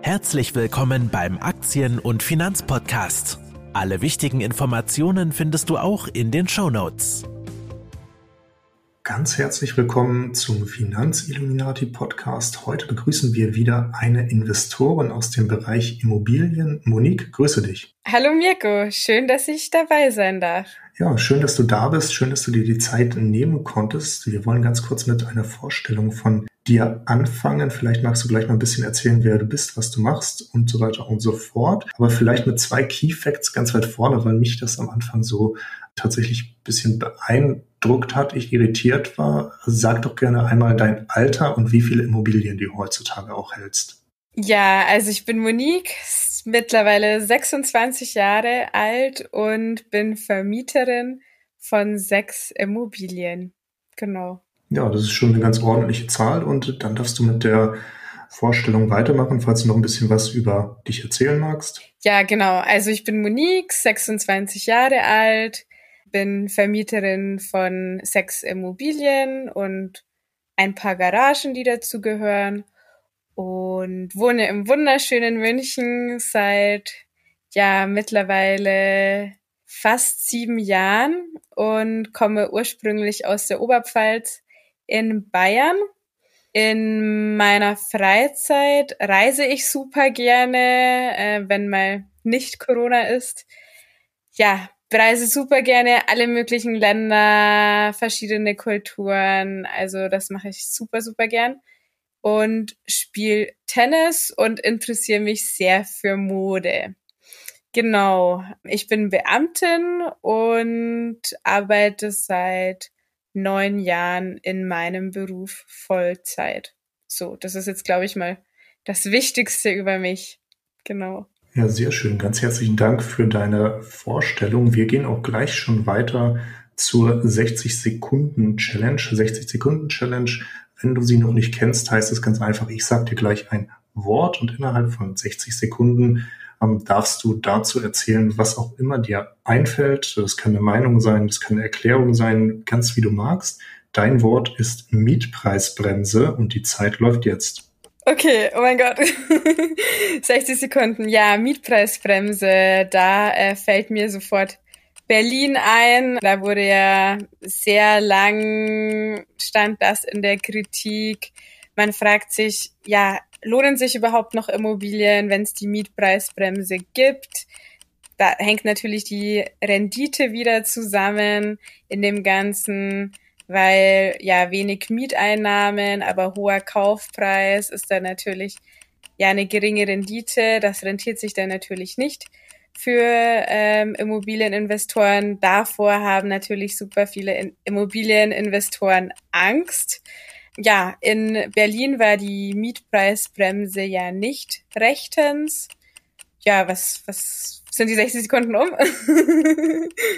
Herzlich willkommen beim Aktien- und Finanzpodcast. Alle wichtigen Informationen findest du auch in den Show Notes. Ganz herzlich willkommen zum Finanzilluminati Podcast. Heute begrüßen wir wieder eine Investorin aus dem Bereich Immobilien. Monique, grüße dich. Hallo Mirko, schön, dass ich dabei sein darf. Ja, schön, dass du da bist. Schön, dass du dir die Zeit nehmen konntest. Wir wollen ganz kurz mit einer Vorstellung von dir anfangen. Vielleicht magst du gleich mal ein bisschen erzählen, wer du bist, was du machst und so weiter und so fort. Aber vielleicht mit zwei Key Facts ganz weit vorne, weil mich das am Anfang so tatsächlich ein bisschen beeindruckt hat, ich irritiert war. Sag doch gerne einmal dein Alter und wie viele Immobilien du heutzutage auch hältst. Ja, also ich bin Monique, mittlerweile 26 Jahre alt und bin Vermieterin von sechs Immobilien. Genau. Ja, das ist schon eine ganz ordentliche Zahl und dann darfst du mit der Vorstellung weitermachen, falls du noch ein bisschen was über dich erzählen magst. Ja, genau. Also ich bin Monique, 26 Jahre alt, bin Vermieterin von sechs Immobilien und ein paar Garagen, die dazu gehören und wohne im wunderschönen München seit ja mittlerweile fast sieben Jahren und komme ursprünglich aus der Oberpfalz in Bayern. In meiner Freizeit reise ich super gerne, äh, wenn mal nicht Corona ist. Ja, reise super gerne alle möglichen Länder, verschiedene Kulturen. Also das mache ich super, super gern. Und spiele Tennis und interessiere mich sehr für Mode. Genau, ich bin Beamtin und arbeite seit neun Jahren in meinem Beruf Vollzeit. So, das ist jetzt, glaube ich, mal das Wichtigste über mich. Genau. Ja, sehr schön. Ganz herzlichen Dank für deine Vorstellung. Wir gehen auch gleich schon weiter zur 60 Sekunden Challenge. 60 Sekunden Challenge. Wenn du sie noch nicht kennst, heißt es ganz einfach, ich sage dir gleich ein Wort und innerhalb von 60 Sekunden ähm, darfst du dazu erzählen, was auch immer dir einfällt. Das kann eine Meinung sein, das kann eine Erklärung sein, ganz wie du magst. Dein Wort ist Mietpreisbremse und die Zeit läuft jetzt. Okay, oh mein Gott. 60 Sekunden. Ja, Mietpreisbremse. Da äh, fällt mir sofort Berlin ein. Da wurde ja sehr lang, stand das in der Kritik. Man fragt sich, ja, lohnen sich überhaupt noch Immobilien, wenn es die Mietpreisbremse gibt? Da hängt natürlich die Rendite wieder zusammen in dem Ganzen, weil ja wenig Mieteinnahmen, aber hoher Kaufpreis ist dann natürlich ja eine geringe Rendite. Das rentiert sich dann natürlich nicht für ähm, Immobilieninvestoren. Davor haben natürlich super viele Immobilieninvestoren Angst ja, in Berlin war die Mietpreisbremse ja nicht rechtens. Ja, was, was sind die 60 Sekunden um?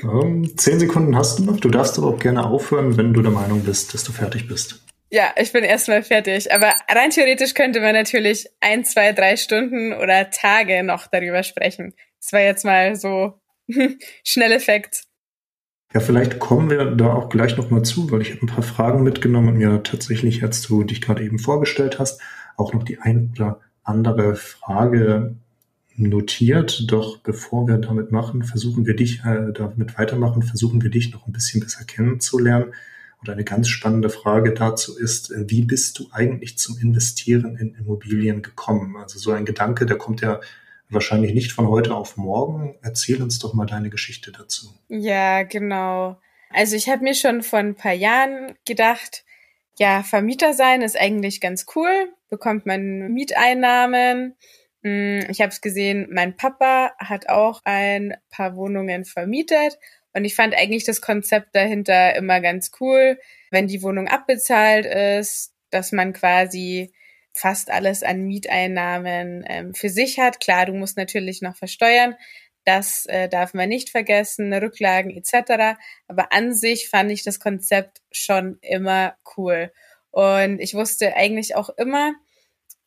um, 10 Sekunden hast du noch. Du darfst aber auch gerne aufhören, wenn du der Meinung bist, dass du fertig bist. Ja, ich bin erstmal fertig. Aber rein theoretisch könnte man natürlich ein, zwei, drei Stunden oder Tage noch darüber sprechen. Das war jetzt mal so schnell Effekt. Ja, vielleicht kommen wir da auch gleich nochmal zu, weil ich habe ein paar Fragen mitgenommen und mir tatsächlich, als du dich gerade eben vorgestellt hast, auch noch die ein oder andere Frage notiert. Doch bevor wir damit machen, versuchen wir dich, äh, damit weitermachen, versuchen wir dich noch ein bisschen besser kennenzulernen. Und eine ganz spannende Frage dazu ist, wie bist du eigentlich zum Investieren in Immobilien gekommen? Also so ein Gedanke, der kommt ja wahrscheinlich nicht von heute auf morgen. Erzähl uns doch mal deine Geschichte dazu. Ja, genau. Also ich habe mir schon vor ein paar Jahren gedacht, ja, Vermieter sein ist eigentlich ganz cool, bekommt man Mieteinnahmen. Hm, ich habe es gesehen, mein Papa hat auch ein paar Wohnungen vermietet und ich fand eigentlich das Konzept dahinter immer ganz cool, wenn die Wohnung abbezahlt ist, dass man quasi fast alles an Mieteinnahmen ähm, für sich hat. Klar, du musst natürlich noch versteuern, das äh, darf man nicht vergessen, Rücklagen etc. Aber an sich fand ich das Konzept schon immer cool. Und ich wusste eigentlich auch immer,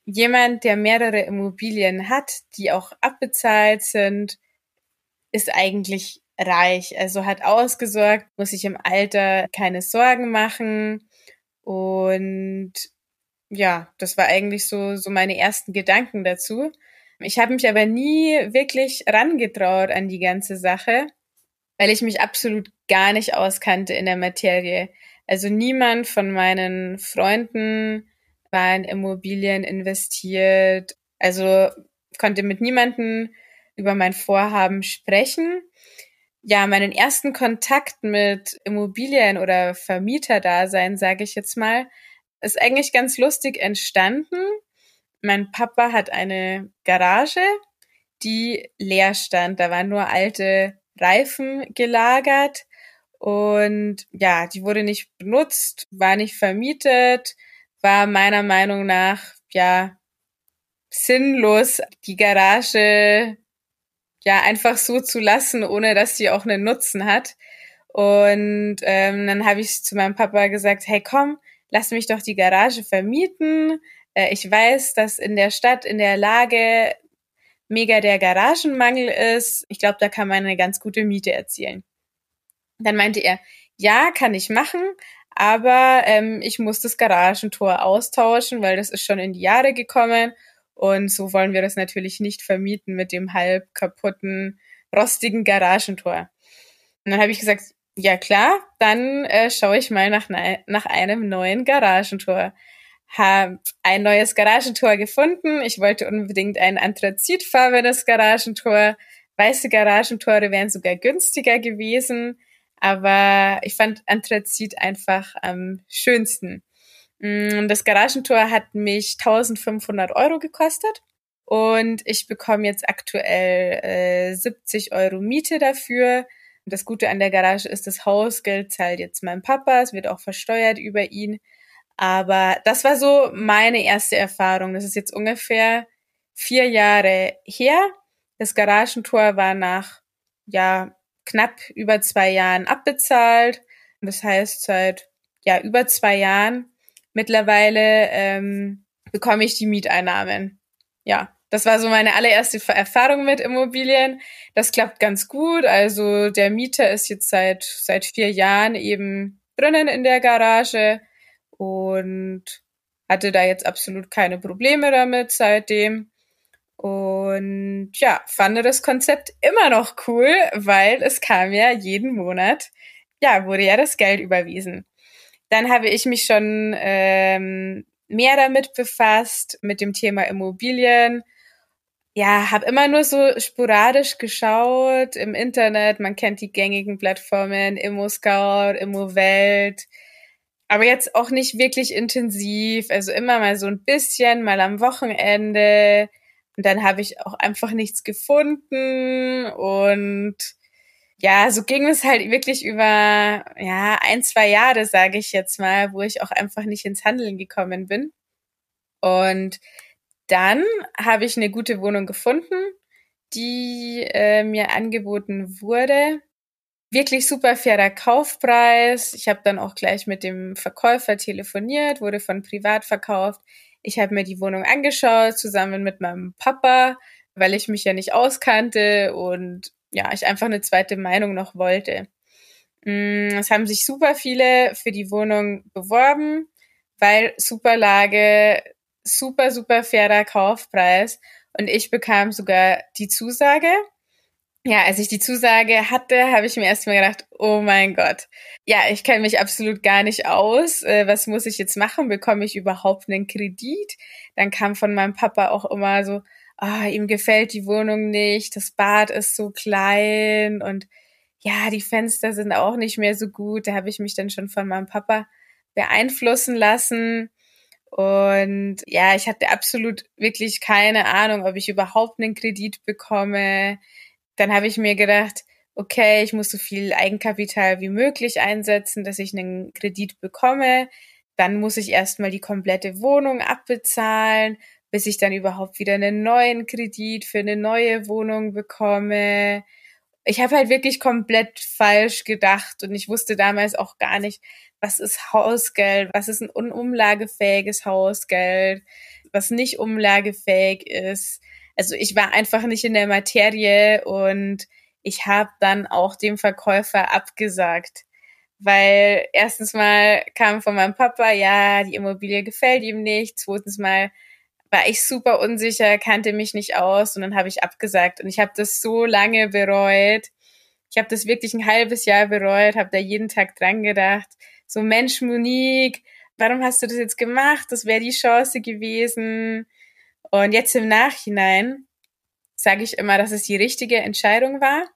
jemand, der mehrere Immobilien hat, die auch abbezahlt sind, ist eigentlich reich. Also hat ausgesorgt, muss sich im Alter keine Sorgen machen und ja, das war eigentlich so, so meine ersten Gedanken dazu. Ich habe mich aber nie wirklich rangetraut an die ganze Sache, weil ich mich absolut gar nicht auskannte in der Materie. Also niemand von meinen Freunden war in Immobilien investiert. Also konnte mit niemanden über mein Vorhaben sprechen. Ja, meinen ersten Kontakt mit Immobilien oder Vermieterdasein, sage ich jetzt mal, ist eigentlich ganz lustig entstanden. Mein Papa hat eine Garage, die leer stand. Da waren nur alte Reifen gelagert und ja, die wurde nicht benutzt, war nicht vermietet, war meiner Meinung nach ja sinnlos, die Garage ja einfach so zu lassen, ohne dass sie auch einen Nutzen hat. Und ähm, dann habe ich zu meinem Papa gesagt, hey komm, lass mich doch die Garage vermieten. Äh, ich weiß, dass in der Stadt, in der Lage mega der Garagenmangel ist. Ich glaube, da kann man eine ganz gute Miete erzielen. Dann meinte er, ja, kann ich machen, aber ähm, ich muss das Garagentor austauschen, weil das ist schon in die Jahre gekommen und so wollen wir das natürlich nicht vermieten mit dem halb kaputten, rostigen Garagentor. Und dann habe ich gesagt, ja klar, dann äh, schaue ich mal nach, nach einem neuen Garagentor. Hab ein neues Garagentor gefunden. Ich wollte unbedingt ein anthrazitfarbenes Garagentor. Weiße Garagentore wären sogar günstiger gewesen, aber ich fand Anthrazit einfach am schönsten. Mm, das Garagentor hat mich 1500 Euro gekostet und ich bekomme jetzt aktuell äh, 70 Euro Miete dafür. Das Gute an der Garage ist, das Hausgeld zahlt jetzt mein Papa, es wird auch versteuert über ihn. Aber das war so meine erste Erfahrung. Das ist jetzt ungefähr vier Jahre her. Das Garagentor war nach ja knapp über zwei Jahren abbezahlt. Das heißt, seit ja über zwei Jahren mittlerweile ähm, bekomme ich die Mieteinnahmen. Ja, das war so meine allererste Erfahrung mit Immobilien. Das klappt ganz gut. Also der Mieter ist jetzt seit seit vier Jahren eben drinnen in der Garage und hatte da jetzt absolut keine Probleme damit seitdem. Und ja, fand das Konzept immer noch cool, weil es kam ja jeden Monat, ja, wurde ja das Geld überwiesen. Dann habe ich mich schon ähm, mehr damit befasst, mit dem Thema Immobilien. Ja, habe immer nur so sporadisch geschaut im Internet. Man kennt die gängigen Plattformen, ImmoScout, ImmoWelt. Aber jetzt auch nicht wirklich intensiv. Also immer mal so ein bisschen, mal am Wochenende. Und dann habe ich auch einfach nichts gefunden und ja, so ging es halt wirklich über ja ein zwei Jahre, sage ich jetzt mal, wo ich auch einfach nicht ins Handeln gekommen bin. Und dann habe ich eine gute Wohnung gefunden, die äh, mir angeboten wurde. Wirklich super fairer Kaufpreis. Ich habe dann auch gleich mit dem Verkäufer telefoniert, wurde von privat verkauft. Ich habe mir die Wohnung angeschaut, zusammen mit meinem Papa, weil ich mich ja nicht auskannte und ja, ich einfach eine zweite Meinung noch wollte. Mm, es haben sich super viele für die Wohnung beworben, weil super Lage, super, super fairer Kaufpreis und ich bekam sogar die Zusage. Ja, als ich die Zusage hatte, habe ich mir erstmal gedacht, oh mein Gott. Ja, ich kenne mich absolut gar nicht aus. Äh, was muss ich jetzt machen? Bekomme ich überhaupt einen Kredit? Dann kam von meinem Papa auch immer so, oh, ihm gefällt die Wohnung nicht, das Bad ist so klein und ja, die Fenster sind auch nicht mehr so gut. Da habe ich mich dann schon von meinem Papa beeinflussen lassen. Und ja, ich hatte absolut wirklich keine Ahnung, ob ich überhaupt einen Kredit bekomme. Dann habe ich mir gedacht, okay, ich muss so viel Eigenkapital wie möglich einsetzen, dass ich einen Kredit bekomme. Dann muss ich erstmal die komplette Wohnung abbezahlen bis ich dann überhaupt wieder einen neuen Kredit für eine neue Wohnung bekomme. Ich habe halt wirklich komplett falsch gedacht und ich wusste damals auch gar nicht, was ist Hausgeld, was ist ein unumlagefähiges Hausgeld, was nicht umlagefähig ist. Also ich war einfach nicht in der Materie und ich habe dann auch dem Verkäufer abgesagt, weil erstens mal kam von meinem Papa, ja, die Immobilie gefällt ihm nicht. Zweitens mal war ich super unsicher, kannte mich nicht aus und dann habe ich abgesagt und ich habe das so lange bereut. Ich habe das wirklich ein halbes Jahr bereut, habe da jeden Tag dran gedacht. So Mensch, Monique, warum hast du das jetzt gemacht? Das wäre die Chance gewesen. Und jetzt im Nachhinein sage ich immer, dass es die richtige Entscheidung war,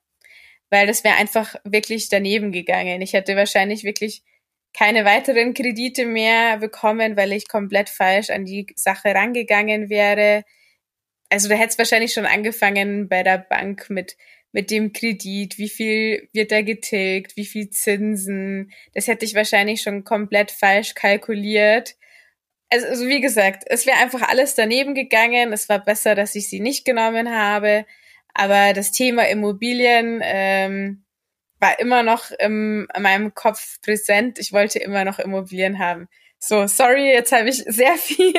weil das wäre einfach wirklich daneben gegangen. Ich hätte wahrscheinlich wirklich keine weiteren Kredite mehr bekommen, weil ich komplett falsch an die Sache rangegangen wäre. Also da hätte es wahrscheinlich schon angefangen bei der Bank mit mit dem Kredit, wie viel wird da getilgt, wie viel Zinsen. Das hätte ich wahrscheinlich schon komplett falsch kalkuliert. Also, also wie gesagt, es wäre einfach alles daneben gegangen. Es war besser, dass ich sie nicht genommen habe. Aber das Thema Immobilien ähm, war immer noch in meinem Kopf präsent. Ich wollte immer noch Immobilien haben. So, sorry, jetzt habe ich sehr viel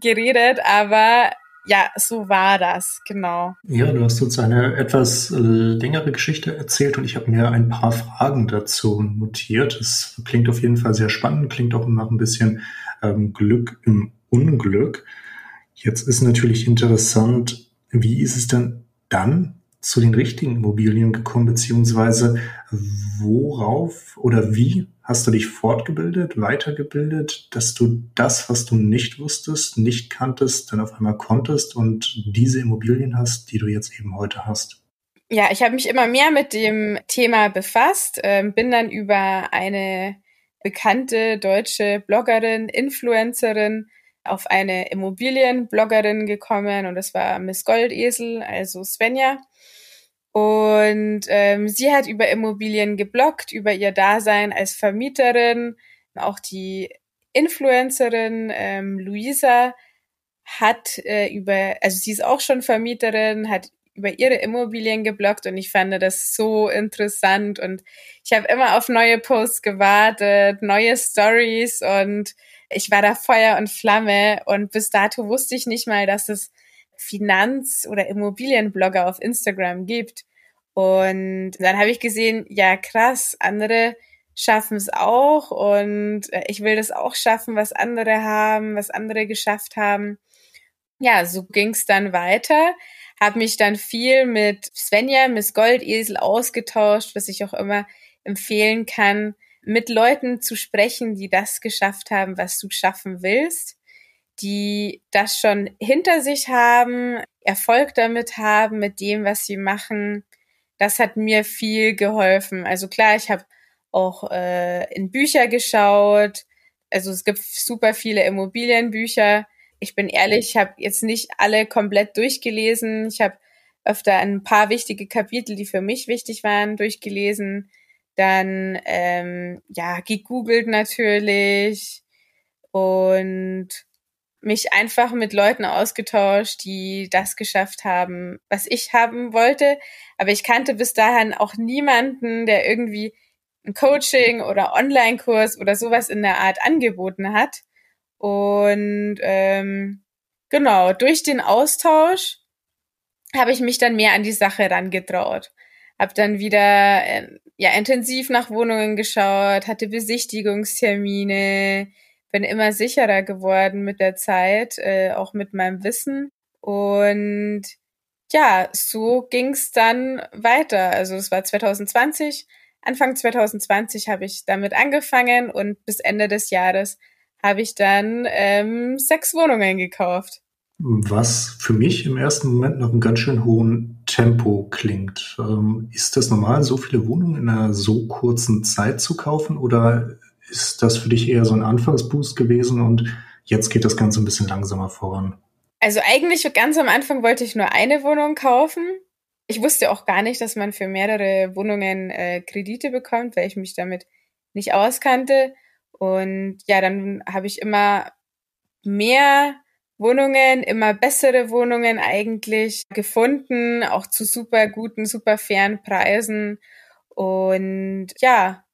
geredet, aber ja, so war das, genau. Ja, du hast uns eine etwas längere Geschichte erzählt und ich habe mir ein paar Fragen dazu notiert. Es klingt auf jeden Fall sehr spannend, klingt auch nach ein bisschen ähm, Glück im Unglück. Jetzt ist natürlich interessant, wie ist es denn dann zu den richtigen Immobilien gekommen, beziehungsweise worauf oder wie hast du dich fortgebildet, weitergebildet, dass du das, was du nicht wusstest, nicht kanntest, dann auf einmal konntest und diese Immobilien hast, die du jetzt eben heute hast? Ja, ich habe mich immer mehr mit dem Thema befasst, äh, bin dann über eine bekannte deutsche Bloggerin, Influencerin auf eine Immobilienbloggerin gekommen und das war Miss Goldesel, also Svenja. Und ähm, sie hat über Immobilien gebloggt, über ihr Dasein als Vermieterin. Auch die Influencerin ähm, Luisa hat äh, über, also sie ist auch schon Vermieterin, hat über ihre Immobilien gebloggt und ich fand das so interessant und ich habe immer auf neue Posts gewartet, neue Stories und ich war da Feuer und Flamme und bis dato wusste ich nicht mal, dass es Finanz- oder Immobilienblogger auf Instagram gibt. Und dann habe ich gesehen, ja krass, andere schaffen es auch und äh, ich will das auch schaffen, was andere haben, was andere geschafft haben. Ja, so ging es dann weiter. Habe mich dann viel mit Svenja, Miss Goldesel ausgetauscht, was ich auch immer empfehlen kann, mit Leuten zu sprechen, die das geschafft haben, was du schaffen willst die das schon hinter sich haben, Erfolg damit haben, mit dem, was sie machen. Das hat mir viel geholfen. Also klar, ich habe auch äh, in Bücher geschaut. Also es gibt super viele Immobilienbücher. Ich bin ehrlich, ich habe jetzt nicht alle komplett durchgelesen. Ich habe öfter ein paar wichtige Kapitel, die für mich wichtig waren, durchgelesen. Dann ähm, ja gegoogelt natürlich und mich einfach mit Leuten ausgetauscht, die das geschafft haben, was ich haben wollte. Aber ich kannte bis dahin auch niemanden, der irgendwie ein Coaching oder Online-Kurs oder sowas in der Art angeboten hat. Und ähm, genau, durch den Austausch habe ich mich dann mehr an die Sache rangetraut. Hab dann wieder äh, ja intensiv nach Wohnungen geschaut, hatte Besichtigungstermine, bin immer sicherer geworden mit der Zeit, äh, auch mit meinem Wissen. Und ja, so ging's dann weiter. Also es war 2020. Anfang 2020 habe ich damit angefangen und bis Ende des Jahres habe ich dann ähm, sechs Wohnungen gekauft. Was für mich im ersten Moment noch ein ganz schön hohen Tempo klingt. Ähm, ist das normal, so viele Wohnungen in einer so kurzen Zeit zu kaufen oder ist das für dich eher so ein Anfangsboost gewesen und jetzt geht das Ganze ein bisschen langsamer voran? Also eigentlich ganz am Anfang wollte ich nur eine Wohnung kaufen. Ich wusste auch gar nicht, dass man für mehrere Wohnungen äh, Kredite bekommt, weil ich mich damit nicht auskannte. Und ja, dann habe ich immer mehr Wohnungen, immer bessere Wohnungen eigentlich gefunden, auch zu super guten, super fairen Preisen. Und ja,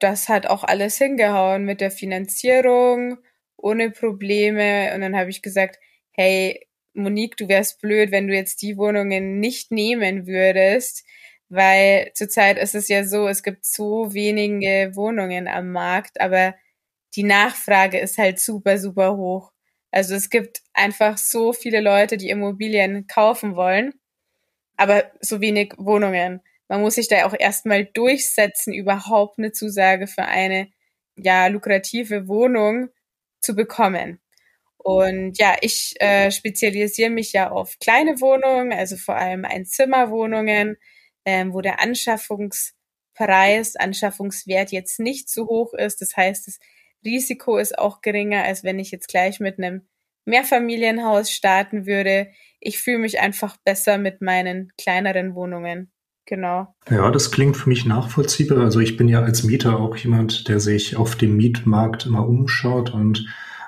das hat auch alles hingehauen mit der Finanzierung, ohne Probleme. Und dann habe ich gesagt, hey, Monique, du wärst blöd, wenn du jetzt die Wohnungen nicht nehmen würdest, weil zurzeit ist es ja so, es gibt so wenige Wohnungen am Markt, aber die Nachfrage ist halt super, super hoch. Also es gibt einfach so viele Leute, die Immobilien kaufen wollen, aber so wenig Wohnungen. Man muss sich da auch erstmal durchsetzen, überhaupt eine Zusage für eine ja lukrative Wohnung zu bekommen. Und ja, ich äh, spezialisiere mich ja auf kleine Wohnungen, also vor allem Einzimmerwohnungen, ähm, wo der Anschaffungspreis, Anschaffungswert jetzt nicht so hoch ist. Das heißt, das Risiko ist auch geringer, als wenn ich jetzt gleich mit einem Mehrfamilienhaus starten würde. Ich fühle mich einfach besser mit meinen kleineren Wohnungen. Genau. Ja, das klingt für mich nachvollziehbar. Also ich bin ja als Mieter auch jemand, der sich auf dem Mietmarkt immer umschaut und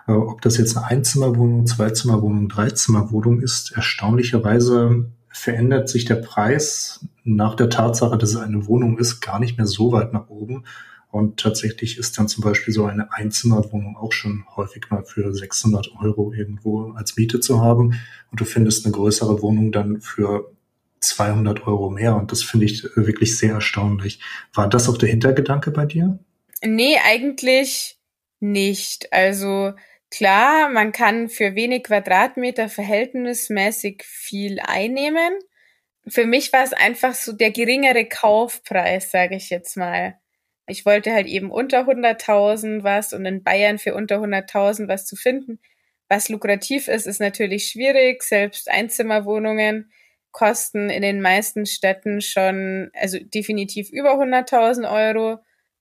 äh, ob das jetzt eine Einzimmerwohnung, Zweizimmerwohnung, Dreizimmerwohnung ist, erstaunlicherweise verändert sich der Preis nach der Tatsache, dass es eine Wohnung ist, gar nicht mehr so weit nach oben. Und tatsächlich ist dann zum Beispiel so eine Einzimmerwohnung auch schon häufig mal für 600 Euro irgendwo als Miete zu haben. Und du findest eine größere Wohnung dann für 200 Euro mehr. Und das finde ich wirklich sehr erstaunlich. War das auch der Hintergedanke bei dir? Nee, eigentlich nicht. Also klar, man kann für wenig Quadratmeter verhältnismäßig viel einnehmen. Für mich war es einfach so der geringere Kaufpreis, sage ich jetzt mal. Ich wollte halt eben unter 100.000 was und in Bayern für unter 100.000 was zu finden. Was lukrativ ist, ist natürlich schwierig. Selbst Einzimmerwohnungen kosten in den meisten Städten schon, also definitiv über 100.000 Euro.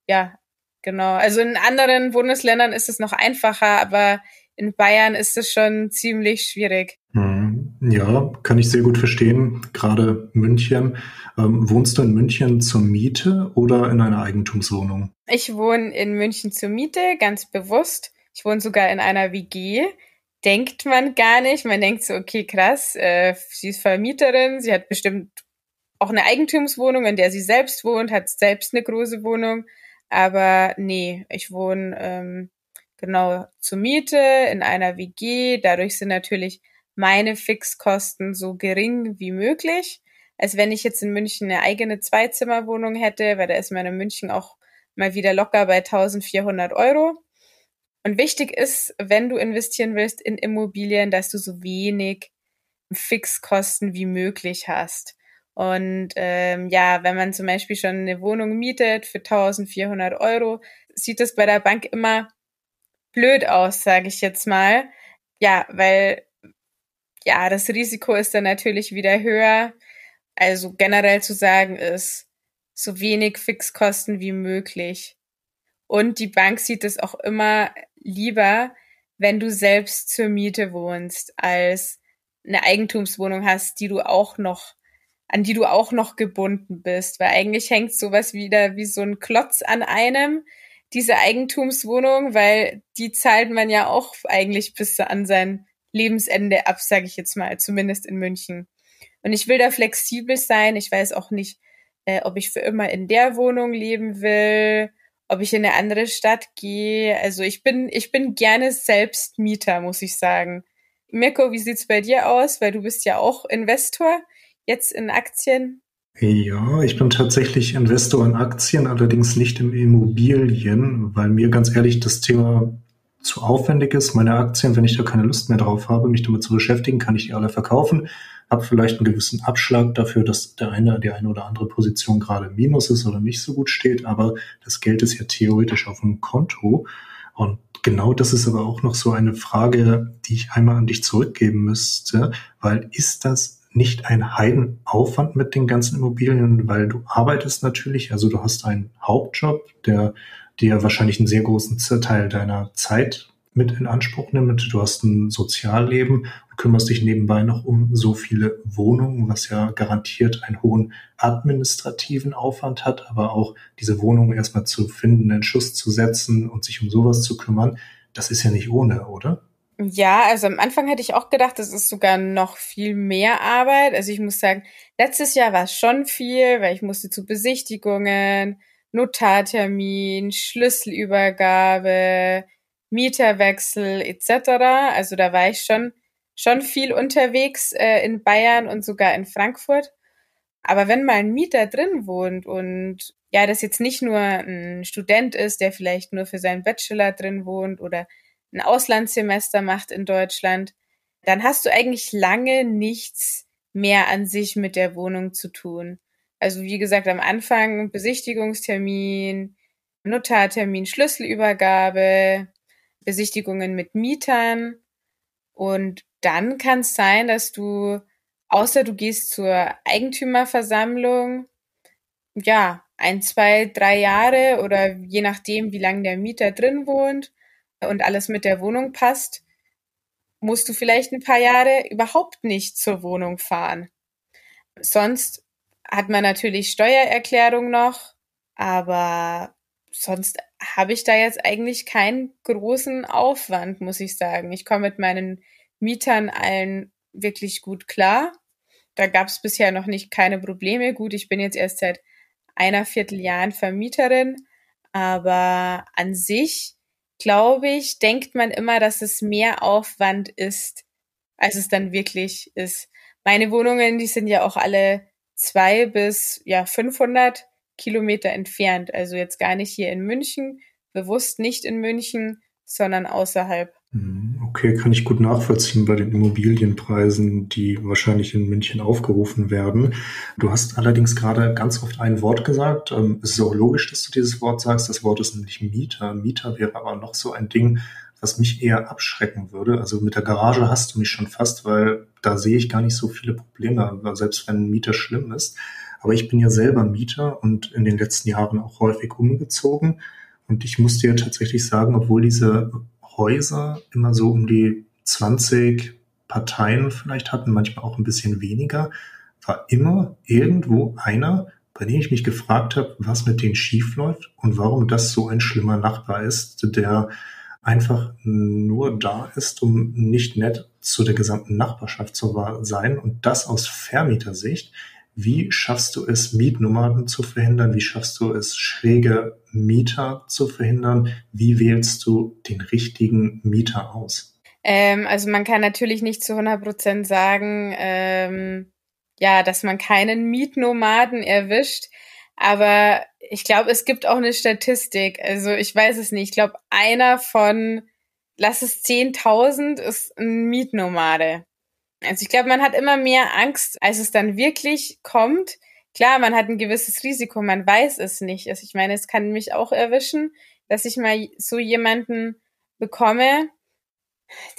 Ja, genau. Also in anderen Bundesländern ist es noch einfacher, aber in Bayern ist es schon ziemlich schwierig. Hm, ja, kann ich sehr gut verstehen. Gerade München. Ähm, wohnst du in München zur Miete oder in einer Eigentumswohnung? Ich wohne in München zur Miete, ganz bewusst. Ich wohne sogar in einer WG. Denkt man gar nicht. Man denkt so, okay, krass, äh, sie ist Vermieterin, sie hat bestimmt auch eine Eigentumswohnung, in der sie selbst wohnt, hat selbst eine große Wohnung. Aber nee, ich wohne ähm, genau zur Miete in einer WG. Dadurch sind natürlich meine Fixkosten so gering wie möglich, als wenn ich jetzt in München eine eigene Zweizimmerwohnung hätte, weil da ist man in München auch mal wieder locker bei 1400 Euro. Und wichtig ist, wenn du investieren willst in Immobilien, dass du so wenig Fixkosten wie möglich hast. Und ähm, ja, wenn man zum Beispiel schon eine Wohnung mietet für 1400 Euro, sieht es bei der Bank immer blöd aus, sage ich jetzt mal. Ja, weil ja, das Risiko ist dann natürlich wieder höher. Also generell zu sagen ist, so wenig Fixkosten wie möglich. Und die Bank sieht es auch immer lieber, wenn du selbst zur Miete wohnst, als eine Eigentumswohnung hast, die du auch noch, an die du auch noch gebunden bist. Weil eigentlich hängt sowas wieder wie so ein Klotz an einem, diese Eigentumswohnung, weil die zahlt man ja auch eigentlich bis an sein Lebensende ab, sage ich jetzt mal, zumindest in München. Und ich will da flexibel sein. Ich weiß auch nicht, äh, ob ich für immer in der Wohnung leben will, ob ich in eine andere Stadt gehe. Also ich bin, ich bin gerne selbst Mieter, muss ich sagen. Mirko, wie sieht's bei dir aus? Weil du bist ja auch Investor jetzt in Aktien. Ja, ich bin tatsächlich Investor in Aktien, allerdings nicht in Immobilien, weil mir ganz ehrlich das Thema zu aufwendig ist. Meine Aktien, wenn ich da keine Lust mehr drauf habe, mich damit zu beschäftigen, kann ich die alle verkaufen, habe vielleicht einen gewissen Abschlag dafür, dass der eine, die eine oder andere Position gerade Minus ist oder nicht so gut steht, aber das Geld ist ja theoretisch auf dem Konto. Und genau das ist aber auch noch so eine Frage, die ich einmal an dich zurückgeben müsste, weil ist das nicht ein Heidenaufwand mit den ganzen Immobilien, weil du arbeitest natürlich, also du hast einen Hauptjob, der dir wahrscheinlich einen sehr großen Teil deiner Zeit mit in Anspruch nimmt. Du hast ein Sozialleben und kümmerst dich nebenbei noch um so viele Wohnungen, was ja garantiert einen hohen administrativen Aufwand hat, aber auch diese Wohnungen erstmal zu finden, einen Schuss zu setzen und sich um sowas zu kümmern, das ist ja nicht ohne, oder? Ja, also am Anfang hätte ich auch gedacht, das ist sogar noch viel mehr Arbeit. Also ich muss sagen, letztes Jahr war es schon viel, weil ich musste zu Besichtigungen, Notartermin, Schlüsselübergabe, Mieterwechsel etc. Also da war ich schon schon viel unterwegs äh, in Bayern und sogar in Frankfurt. Aber wenn mal ein Mieter drin wohnt und ja, das jetzt nicht nur ein Student ist, der vielleicht nur für seinen Bachelor drin wohnt oder ein Auslandssemester macht in Deutschland, dann hast du eigentlich lange nichts mehr an sich mit der Wohnung zu tun. Also wie gesagt, am Anfang Besichtigungstermin, Notartermin, Schlüsselübergabe, Besichtigungen mit Mietern. Und dann kann es sein, dass du, außer du gehst zur Eigentümerversammlung, ja, ein, zwei, drei Jahre oder je nachdem, wie lange der Mieter drin wohnt und alles mit der Wohnung passt, musst du vielleicht ein paar Jahre überhaupt nicht zur Wohnung fahren. Sonst hat man natürlich Steuererklärung noch, aber sonst habe ich da jetzt eigentlich keinen großen Aufwand, muss ich sagen. Ich komme mit meinen Mietern allen wirklich gut klar. Da gab es bisher noch nicht keine Probleme. Gut, ich bin jetzt erst seit einer Vierteljahren Vermieterin, aber an sich glaube ich, denkt man immer, dass es mehr Aufwand ist, als es dann wirklich ist. Meine Wohnungen, die sind ja auch alle zwei bis ja 500 Kilometer entfernt. Also jetzt gar nicht hier in München, bewusst nicht in München, sondern außerhalb. Mhm, okay, kann ich gut nachvollziehen bei den Immobilienpreisen, die wahrscheinlich in München aufgerufen werden. Du hast allerdings gerade ganz oft ein Wort gesagt. Ähm, es ist auch logisch, dass du dieses Wort sagst. Das Wort ist nämlich Mieter. Mieter wäre aber noch so ein Ding, was mich eher abschrecken würde. Also mit der Garage hast du mich schon fast, weil da sehe ich gar nicht so viele Probleme, selbst wenn ein Mieter schlimm ist. Aber ich bin ja selber Mieter und in den letzten Jahren auch häufig umgezogen. Und ich muss dir tatsächlich sagen, obwohl diese Häuser immer so um die 20 Parteien vielleicht hatten, manchmal auch ein bisschen weniger, war immer irgendwo einer, bei dem ich mich gefragt habe, was mit denen schiefläuft und warum das so ein schlimmer Nachbar ist, der einfach nur da ist, um nicht nett zu der gesamten Nachbarschaft zu sein und das aus Vermietersicht. Wie schaffst du es, Mietnomaden zu verhindern? Wie schaffst du es, schräge Mieter zu verhindern? Wie wählst du den richtigen Mieter aus? Ähm, also man kann natürlich nicht zu 100 Prozent sagen, ähm, ja, dass man keinen Mietnomaden erwischt. Aber ich glaube, es gibt auch eine Statistik. Also ich weiß es nicht. Ich glaube, einer von, lass es 10.000 ist ein Mietnomade. Also ich glaube, man hat immer mehr Angst, als es dann wirklich kommt. Klar, man hat ein gewisses Risiko, man weiß es nicht. Also ich meine, es kann mich auch erwischen, dass ich mal so jemanden bekomme.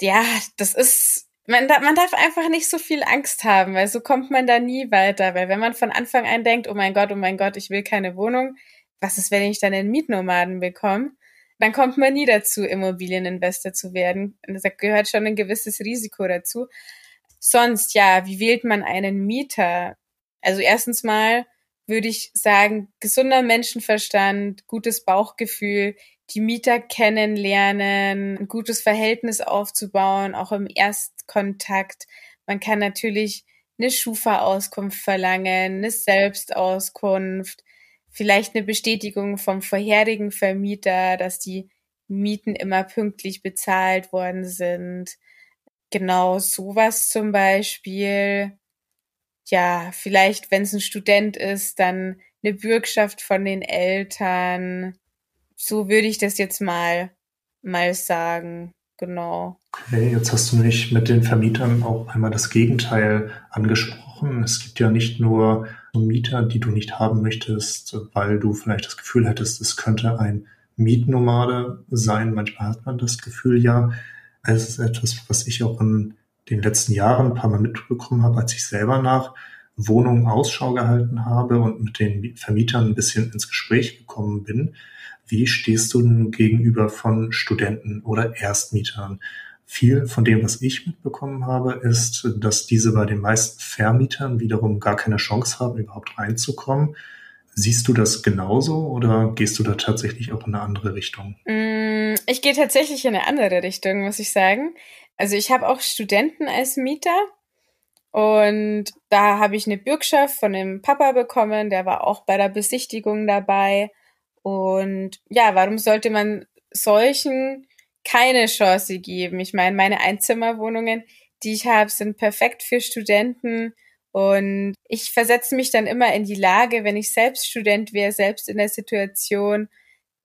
Ja, das ist, man, man darf einfach nicht so viel Angst haben, weil so kommt man da nie weiter. Weil wenn man von Anfang an denkt, oh mein Gott, oh mein Gott, ich will keine Wohnung, was ist, wenn ich dann einen Mietnomaden bekomme? Dann kommt man nie dazu, Immobilieninvestor zu werden. Da gehört schon ein gewisses Risiko dazu. Sonst, ja, wie wählt man einen Mieter? Also erstens mal würde ich sagen, gesunder Menschenverstand, gutes Bauchgefühl, die Mieter kennenlernen, ein gutes Verhältnis aufzubauen, auch im Erstkontakt. Man kann natürlich eine Schufa-Auskunft verlangen, eine Selbstauskunft, vielleicht eine Bestätigung vom vorherigen Vermieter, dass die Mieten immer pünktlich bezahlt worden sind. Genau, sowas zum Beispiel. Ja, vielleicht, wenn es ein Student ist, dann eine Bürgschaft von den Eltern. So würde ich das jetzt mal, mal sagen. Genau. Okay, jetzt hast du mich mit den Vermietern auch einmal das Gegenteil angesprochen. Es gibt ja nicht nur Mieter, die du nicht haben möchtest, weil du vielleicht das Gefühl hättest, es könnte ein Mietnomade sein. Manchmal hat man das Gefühl ja. Es ist etwas, was ich auch in den letzten Jahren ein paar Mal mitbekommen habe, als ich selber nach Wohnungen Ausschau gehalten habe und mit den Vermietern ein bisschen ins Gespräch gekommen bin. Wie stehst du denn gegenüber von Studenten oder Erstmietern? Viel von dem, was ich mitbekommen habe, ist, dass diese bei den meisten Vermietern wiederum gar keine Chance haben, überhaupt reinzukommen. Siehst du das genauso oder gehst du da tatsächlich auch in eine andere Richtung? Mm, ich gehe tatsächlich in eine andere Richtung, muss ich sagen. Also ich habe auch Studenten als Mieter und da habe ich eine Bürgschaft von dem Papa bekommen, der war auch bei der Besichtigung dabei. Und ja, warum sollte man solchen keine Chance geben? Ich meine, meine Einzimmerwohnungen, die ich habe, sind perfekt für Studenten Und ich versetze mich dann immer in die Lage, wenn ich selbst Student wäre, selbst in der Situation,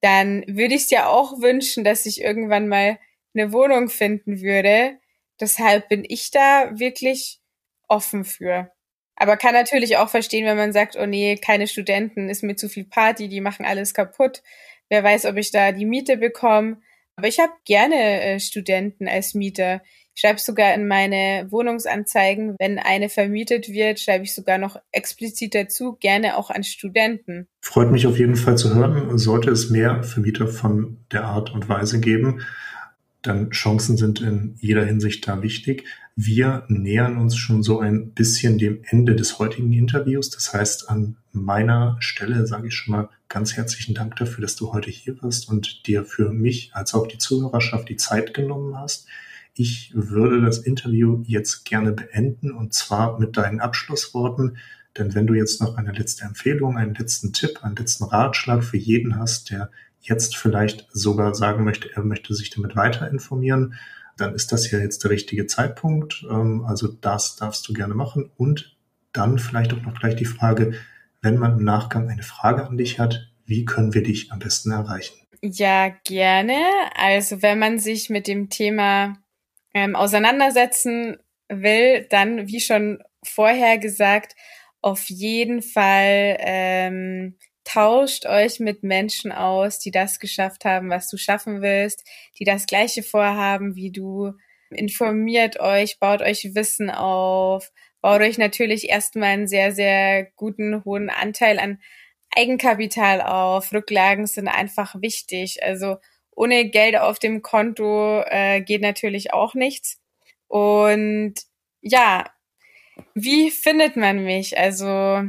dann würde ich es ja auch wünschen, dass ich irgendwann mal eine Wohnung finden würde. Deshalb bin ich da wirklich offen für. Aber kann natürlich auch verstehen, wenn man sagt, oh nee, keine Studenten, ist mir zu viel Party, die machen alles kaputt. Wer weiß, ob ich da die Miete bekomme. Aber ich habe gerne äh, Studenten als Mieter. Ich schreibe sogar in meine Wohnungsanzeigen, wenn eine vermietet wird, schreibe ich sogar noch explizit dazu, gerne auch an Studenten. Freut mich auf jeden Fall zu hören. Sollte es mehr Vermieter von der Art und Weise geben, dann Chancen sind in jeder Hinsicht da wichtig. Wir nähern uns schon so ein bisschen dem Ende des heutigen Interviews. Das heißt, an meiner Stelle sage ich schon mal ganz herzlichen Dank dafür, dass du heute hier warst und dir für mich als auch die Zuhörerschaft die Zeit genommen hast. Ich würde das Interview jetzt gerne beenden und zwar mit deinen Abschlussworten. Denn wenn du jetzt noch eine letzte Empfehlung, einen letzten Tipp, einen letzten Ratschlag für jeden hast, der jetzt vielleicht sogar sagen möchte, er möchte sich damit weiter informieren, dann ist das ja jetzt der richtige Zeitpunkt. Ähm, also das darfst du gerne machen. Und dann vielleicht auch noch gleich die Frage, wenn man im Nachgang eine Frage an dich hat, wie können wir dich am besten erreichen? Ja, gerne. Also wenn man sich mit dem Thema ähm, auseinandersetzen will, dann, wie schon vorher gesagt, auf jeden Fall ähm, tauscht euch mit Menschen aus, die das geschafft haben, was du schaffen willst, die das gleiche vorhaben wie du. Informiert euch, baut euch Wissen auf, baut euch natürlich erstmal einen sehr, sehr guten, hohen Anteil an Eigenkapital auf. Rücklagen sind einfach wichtig. Also ohne Geld auf dem Konto äh, geht natürlich auch nichts. Und ja, wie findet man mich? Also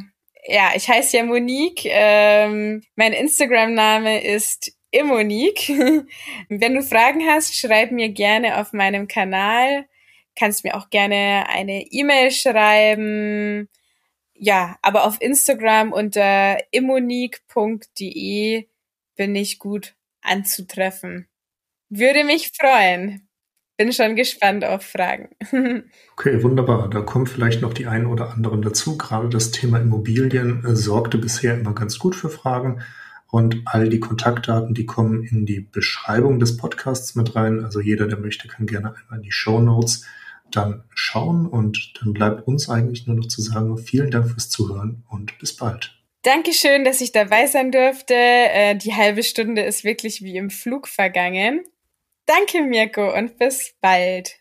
ja, ich heiße ja Monique. Ähm, mein Instagram-Name ist Immonique. Wenn du Fragen hast, schreib mir gerne auf meinem Kanal. Kannst mir auch gerne eine E-Mail schreiben. Ja, aber auf Instagram unter immonique.de bin ich gut anzutreffen. Würde mich freuen bin schon gespannt auf Fragen. okay, wunderbar. Da kommen vielleicht noch die einen oder anderen dazu. Gerade das Thema Immobilien äh, sorgte bisher immer ganz gut für Fragen. Und all die Kontaktdaten, die kommen in die Beschreibung des Podcasts mit rein. Also jeder, der möchte, kann gerne einmal in die Show Notes dann schauen. Und dann bleibt uns eigentlich nur noch zu sagen, vielen Dank fürs Zuhören und bis bald. Dankeschön, dass ich dabei sein durfte. Äh, die halbe Stunde ist wirklich wie im Flug vergangen. Danke, Mirko, und bis bald.